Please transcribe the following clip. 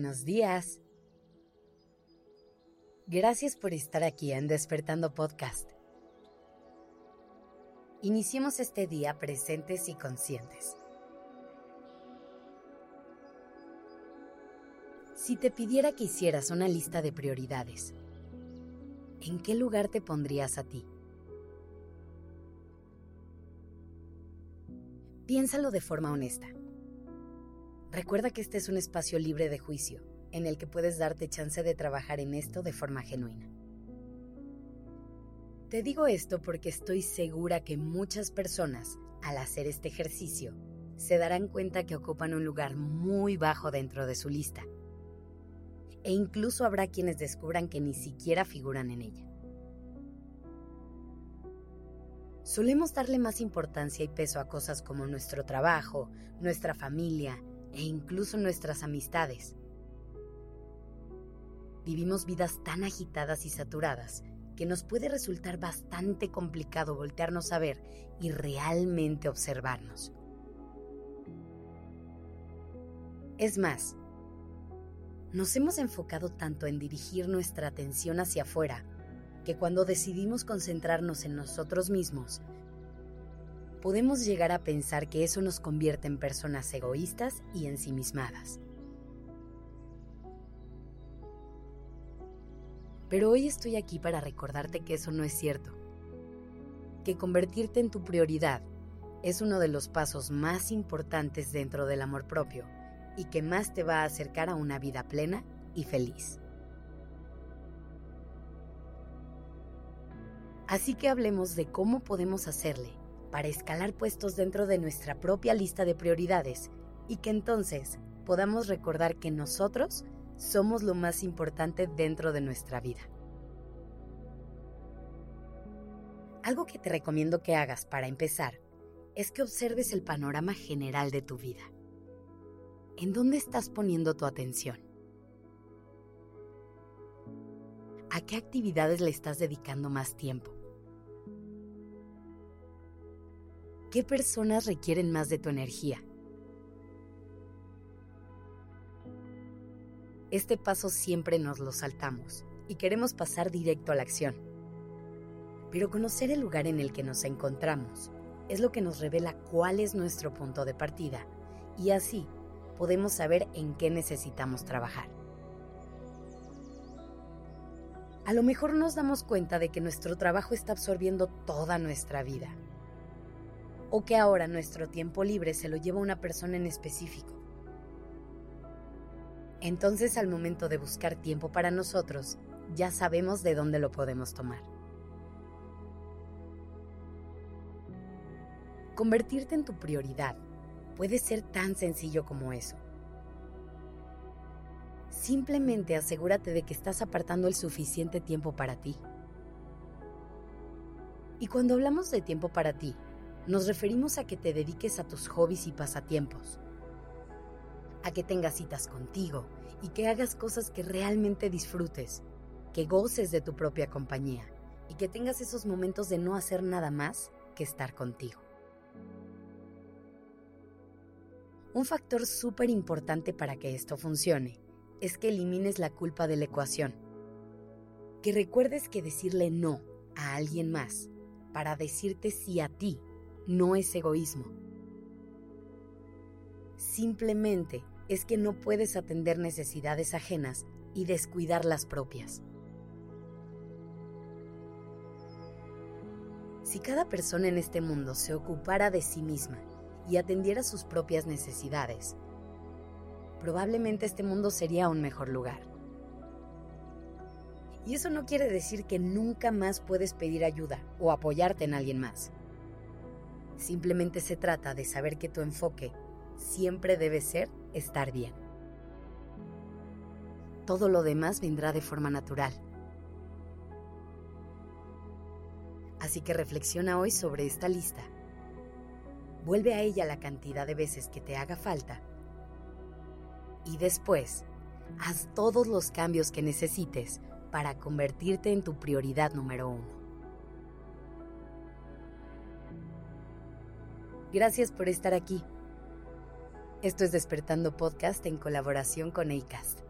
buenos días. Gracias por estar aquí en Despertando Podcast. Iniciemos este día presentes y conscientes. Si te pidiera que hicieras una lista de prioridades, ¿en qué lugar te pondrías a ti? Piénsalo de forma honesta. Recuerda que este es un espacio libre de juicio, en el que puedes darte chance de trabajar en esto de forma genuina. Te digo esto porque estoy segura que muchas personas, al hacer este ejercicio, se darán cuenta que ocupan un lugar muy bajo dentro de su lista. E incluso habrá quienes descubran que ni siquiera figuran en ella. Solemos darle más importancia y peso a cosas como nuestro trabajo, nuestra familia, e incluso nuestras amistades. Vivimos vidas tan agitadas y saturadas que nos puede resultar bastante complicado voltearnos a ver y realmente observarnos. Es más, nos hemos enfocado tanto en dirigir nuestra atención hacia afuera que cuando decidimos concentrarnos en nosotros mismos, podemos llegar a pensar que eso nos convierte en personas egoístas y ensimismadas. Pero hoy estoy aquí para recordarte que eso no es cierto, que convertirte en tu prioridad es uno de los pasos más importantes dentro del amor propio y que más te va a acercar a una vida plena y feliz. Así que hablemos de cómo podemos hacerle para escalar puestos dentro de nuestra propia lista de prioridades y que entonces podamos recordar que nosotros somos lo más importante dentro de nuestra vida. Algo que te recomiendo que hagas para empezar es que observes el panorama general de tu vida. ¿En dónde estás poniendo tu atención? ¿A qué actividades le estás dedicando más tiempo? ¿Qué personas requieren más de tu energía? Este paso siempre nos lo saltamos y queremos pasar directo a la acción. Pero conocer el lugar en el que nos encontramos es lo que nos revela cuál es nuestro punto de partida y así podemos saber en qué necesitamos trabajar. A lo mejor nos damos cuenta de que nuestro trabajo está absorbiendo toda nuestra vida o que ahora nuestro tiempo libre se lo lleva una persona en específico. Entonces al momento de buscar tiempo para nosotros, ya sabemos de dónde lo podemos tomar. Convertirte en tu prioridad puede ser tan sencillo como eso. Simplemente asegúrate de que estás apartando el suficiente tiempo para ti. Y cuando hablamos de tiempo para ti, nos referimos a que te dediques a tus hobbies y pasatiempos, a que tengas citas contigo y que hagas cosas que realmente disfrutes, que goces de tu propia compañía y que tengas esos momentos de no hacer nada más que estar contigo. Un factor súper importante para que esto funcione es que elimines la culpa de la ecuación. Que recuerdes que decirle no a alguien más para decirte sí a ti no es egoísmo. Simplemente es que no puedes atender necesidades ajenas y descuidar las propias. Si cada persona en este mundo se ocupara de sí misma y atendiera sus propias necesidades, probablemente este mundo sería un mejor lugar. Y eso no quiere decir que nunca más puedes pedir ayuda o apoyarte en alguien más. Simplemente se trata de saber que tu enfoque siempre debe ser estar bien. Todo lo demás vendrá de forma natural. Así que reflexiona hoy sobre esta lista. Vuelve a ella la cantidad de veces que te haga falta. Y después, haz todos los cambios que necesites para convertirte en tu prioridad número uno. Gracias por estar aquí. Esto es Despertando Podcast en colaboración con ACAST.